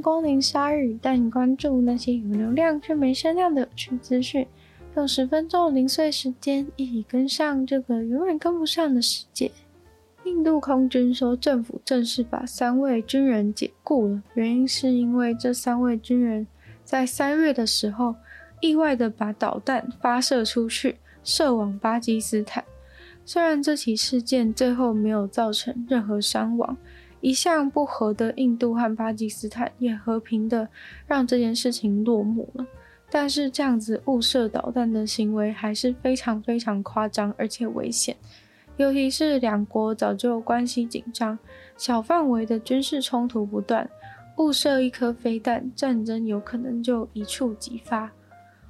光临鲨鱼，带你关注那些有流量却没声量的有趣资讯。用十分钟零碎时间，一起跟上这个永远跟不上的世界。印度空军说，政府正式把三位军人解雇了，原因是因为这三位军人在三月的时候意外的把导弹发射出去，射往巴基斯坦。虽然这起事件最后没有造成任何伤亡。一向不和的印度和巴基斯坦也和平的让这件事情落幕了，但是这样子误射导弹的行为还是非常非常夸张而且危险，尤其是两国早就关系紧张，小范围的军事冲突不断，误射一颗飞弹，战争有可能就一触即发。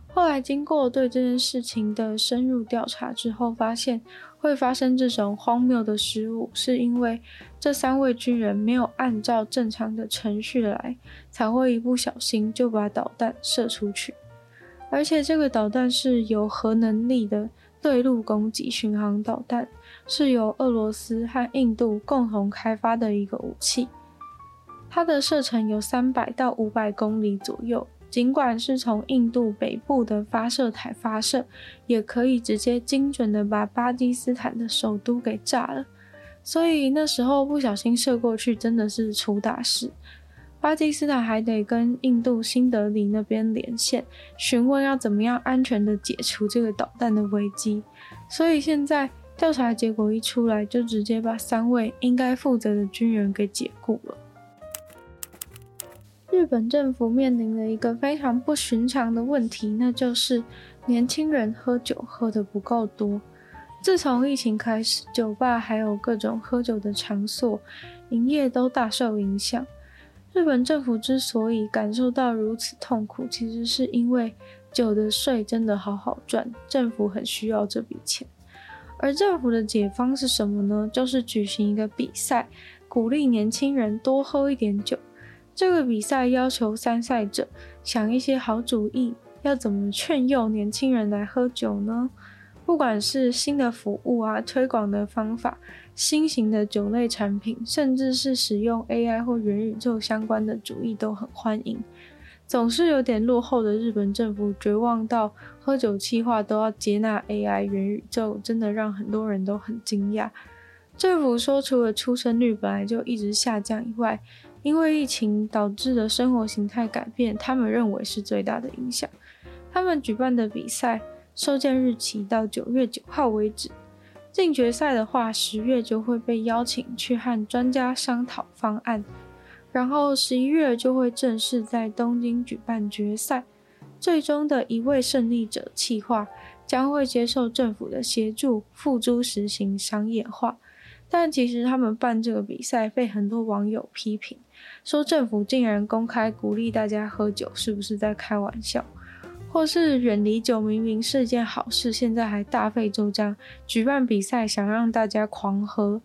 后来经过对这件事情的深入调查之后，发现。会发生这种荒谬的失误，是因为这三位军人没有按照正常的程序来，才会一不小心就把导弹射出去。而且这个导弹是有核能力的对陆攻击巡航导弹，是由俄罗斯和印度共同开发的一个武器，它的射程有三百到五百公里左右。尽管是从印度北部的发射台发射，也可以直接精准的把巴基斯坦的首都给炸了。所以那时候不小心射过去，真的是出大事。巴基斯坦还得跟印度新德里那边连线，询问要怎么样安全的解除这个导弹的危机。所以现在调查结果一出来，就直接把三位应该负责的军人给解雇了。日本政府面临了一个非常不寻常的问题，那就是年轻人喝酒喝得不够多。自从疫情开始，酒吧还有各种喝酒的场所营业都大受影响。日本政府之所以感受到如此痛苦，其实是因为酒的税真的好好赚，政府很需要这笔钱。而政府的解方是什么呢？就是举行一个比赛，鼓励年轻人多喝一点酒。这个比赛要求参赛者想一些好主意，要怎么劝诱年轻人来喝酒呢？不管是新的服务啊、推广的方法、新型的酒类产品，甚至是使用 AI 或元宇宙相关的主意都很欢迎。总是有点落后的日本政府绝望到喝酒企划都要接纳 AI 元宇宙，真的让很多人都很惊讶。政府说，除了出生率本来就一直下降以外，因为疫情导致的生活形态改变，他们认为是最大的影响。他们举办的比赛收件日期到九月九号为止，进决赛的话，十月就会被邀请去和专家商讨方案，然后十一月就会正式在东京举办决赛。最终的一位胜利者企划将会接受政府的协助，付诸实行商业化。但其实他们办这个比赛被很多网友批评，说政府竟然公开鼓励大家喝酒，是不是在开玩笑？或是远离酒明明是件好事，现在还大费周章举办比赛，想让大家狂喝。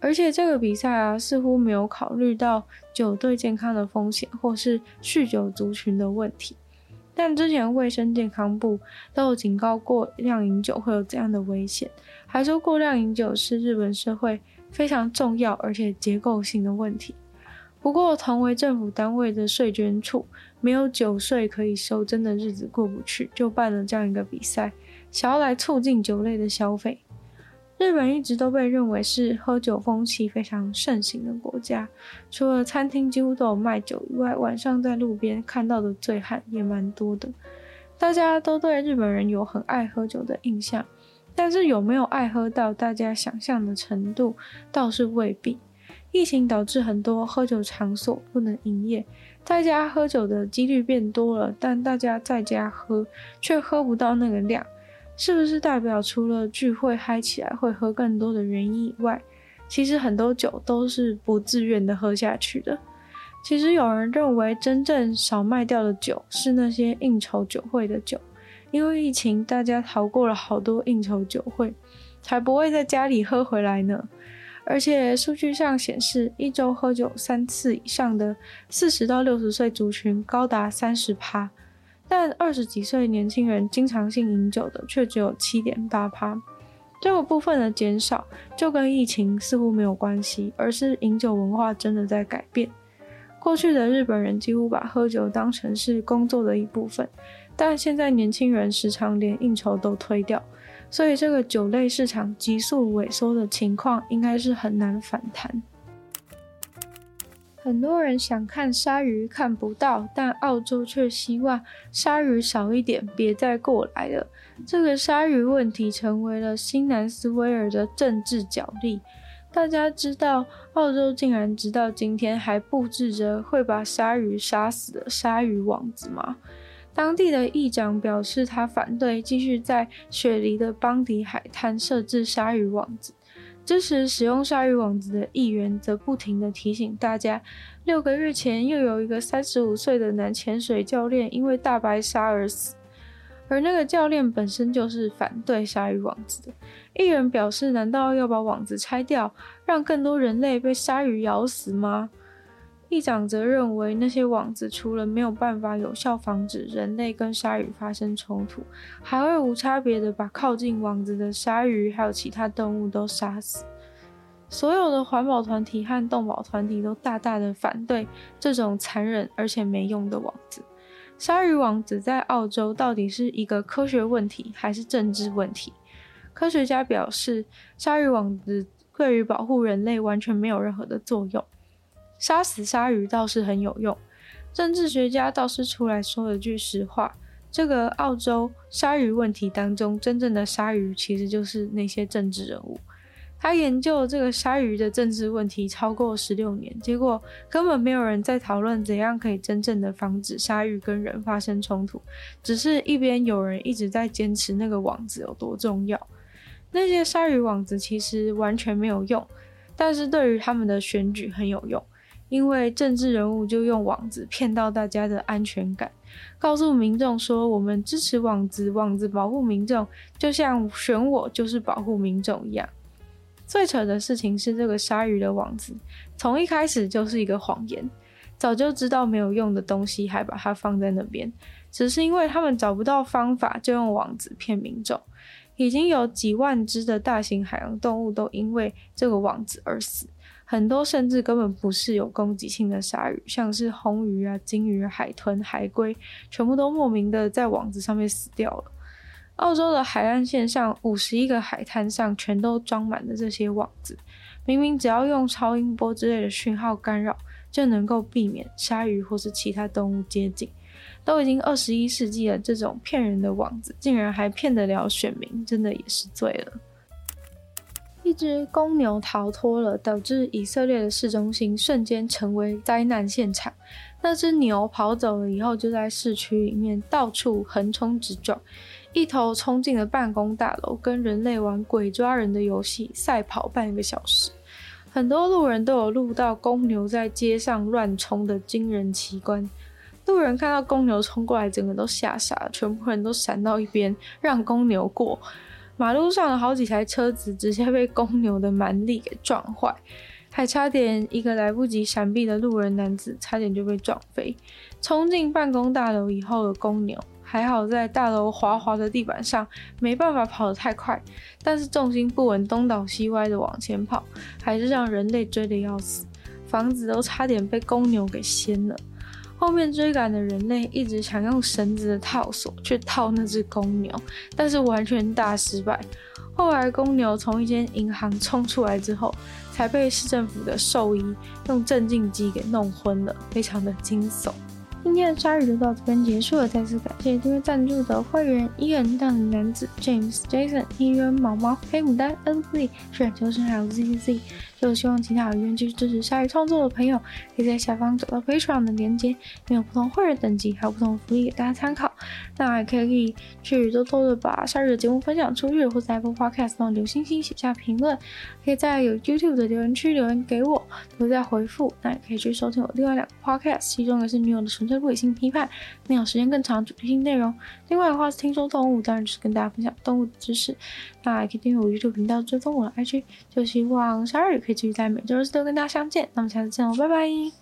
而且这个比赛啊，似乎没有考虑到酒对健康的风险，或是酗酒族群的问题。但之前卫生健康部都有警告过，量饮酒会有这样的危险，还说过量饮酒是日本社会非常重要而且结构性的问题。不过，同为政府单位的税捐处没有酒税可以收，真的日子过不去，就办了这样一个比赛，想要来促进酒类的消费。日本一直都被认为是喝酒风气非常盛行的国家，除了餐厅几乎都有卖酒以外，晚上在路边看到的醉汉也蛮多的。大家都对日本人有很爱喝酒的印象，但是有没有爱喝到大家想象的程度，倒是未必。疫情导致很多喝酒场所不能营业，在家喝酒的几率变多了，但大家在家喝却喝不到那个量。是不是代表除了聚会嗨起来会喝更多的原因以外，其实很多酒都是不自愿的喝下去的？其实有人认为，真正少卖掉的酒是那些应酬酒会的酒，因为疫情大家逃过了好多应酬酒会，才不会在家里喝回来呢。而且数据上显示，一周喝酒三次以上的四十到六十岁族群高达三十趴。但二十几岁年轻人经常性饮酒的却只有七点八趴，这个部分的减少就跟疫情似乎没有关系，而是饮酒文化真的在改变。过去的日本人几乎把喝酒当成是工作的一部分，但现在年轻人时常连应酬都推掉，所以这个酒类市场急速萎缩的情况应该是很难反弹。很多人想看鲨鱼看不到，但澳洲却希望鲨鱼少一点，别再过来了。这个鲨鱼问题成为了新南斯威尔的政治角力。大家知道，澳洲竟然直到今天还布置着会把鲨鱼杀死的鲨鱼网子吗？当地的议长表示，他反对继续在雪梨的邦迪海滩设置鲨鱼网子。支持使用鲨鱼网子的议员则不停地提醒大家，六个月前又有一个三十五岁的男潜水教练因为大白鲨而死。而那个教练本身就是反对鲨鱼网子的。议员表示：“难道要把网子拆掉，让更多人类被鲨鱼咬死吗？”议长则认为，那些网子除了没有办法有效防止人类跟鲨鱼发生冲突，还会无差别地把靠近网子的鲨鱼还有其他动物都杀死。所有的环保团体和动保团体都大大的反对这种残忍而且没用的网子。鲨鱼网子在澳洲到底是一个科学问题还是政治问题？科学家表示，鲨鱼网子对于保护人类完全没有任何的作用，杀死鲨鱼倒是很有用。政治学家倒是出来说了句实话：这个澳洲鲨鱼问题当中，真正的鲨鱼其实就是那些政治人物。他研究这个鲨鱼的政治问题超过十六年，结果根本没有人在讨论怎样可以真正的防止鲨鱼跟人发生冲突，只是一边有人一直在坚持那个网子有多重要。那些鲨鱼网子其实完全没有用，但是对于他们的选举很有用，因为政治人物就用网子骗到大家的安全感，告诉民众说我们支持网子，网子保护民众，就像选我就是保护民众一样。最扯的事情是，这个鲨鱼的网子从一开始就是一个谎言。早就知道没有用的东西，还把它放在那边，只是因为他们找不到方法，就用网子骗民众。已经有几万只的大型海洋动物都因为这个网子而死，很多甚至根本不是有攻击性的鲨鱼，像是红鱼啊、鲸鱼、海豚、海龟，全部都莫名的在网子上面死掉了。澳洲的海岸线上五十一个海滩上全都装满了这些网子，明明只要用超音波之类的讯号干扰，就能够避免鲨鱼或是其他动物接近。都已经二十一世纪了，这种骗人的网子竟然还骗得了选民，真的也是醉了。一只公牛逃脱了，导致以色列的市中心瞬间成为灾难现场。那只牛跑走了以后，就在市区里面到处横冲直撞。一头冲进了办公大楼，跟人类玩鬼抓人的游戏，赛跑半个小时。很多路人都有录到公牛在街上乱冲的惊人奇观。路人看到公牛冲过来，整个都吓傻了，全部人都闪到一边，让公牛过。马路上的好几台车子直接被公牛的蛮力给撞坏，还差点一个来不及闪避的路人男子差点就被撞飞。冲进办公大楼以后的公牛。还好在大楼滑滑的地板上，没办法跑得太快，但是重心不稳，东倒西歪的往前跑，还是让人类追得要死，房子都差点被公牛给掀了。后面追赶的人类一直想用绳子的套索去套那只公牛，但是完全大失败。后来公牛从一间银行冲出来之后，才被市政府的兽医用镇静剂给弄昏了，非常的惊悚。今天的鲨鱼就到这边结束了，再次感谢订阅赞助的会员伊恩、大男子 James、Jason、伊人、毛毛、黑牡丹、NZ、选球生还有 ZZ。就希望其他有愿意继续支持鲨鱼创作的朋友，可以在下方找到 Patreon 的链接，拥有不同会员等级，还有不同福利给大家参考。那也可以去偷偷的把夏日的节目分享出去，或在 Apple Podcast 上留星星、写下评论，可以在有 YouTube 的留言区留言给我，都在回复。那也可以去收听我另外两个 Podcast，其中一个是女友的纯粹不理性批判，内容时间更长，主题性内容。另外的话是听说动物，当然就是跟大家分享动物的知识。那也可以订阅我 YouTube 频道，追踪我的 IG。就希望鲨鱼可以继续在每周日都跟大家相见。那么下次见喽，拜拜。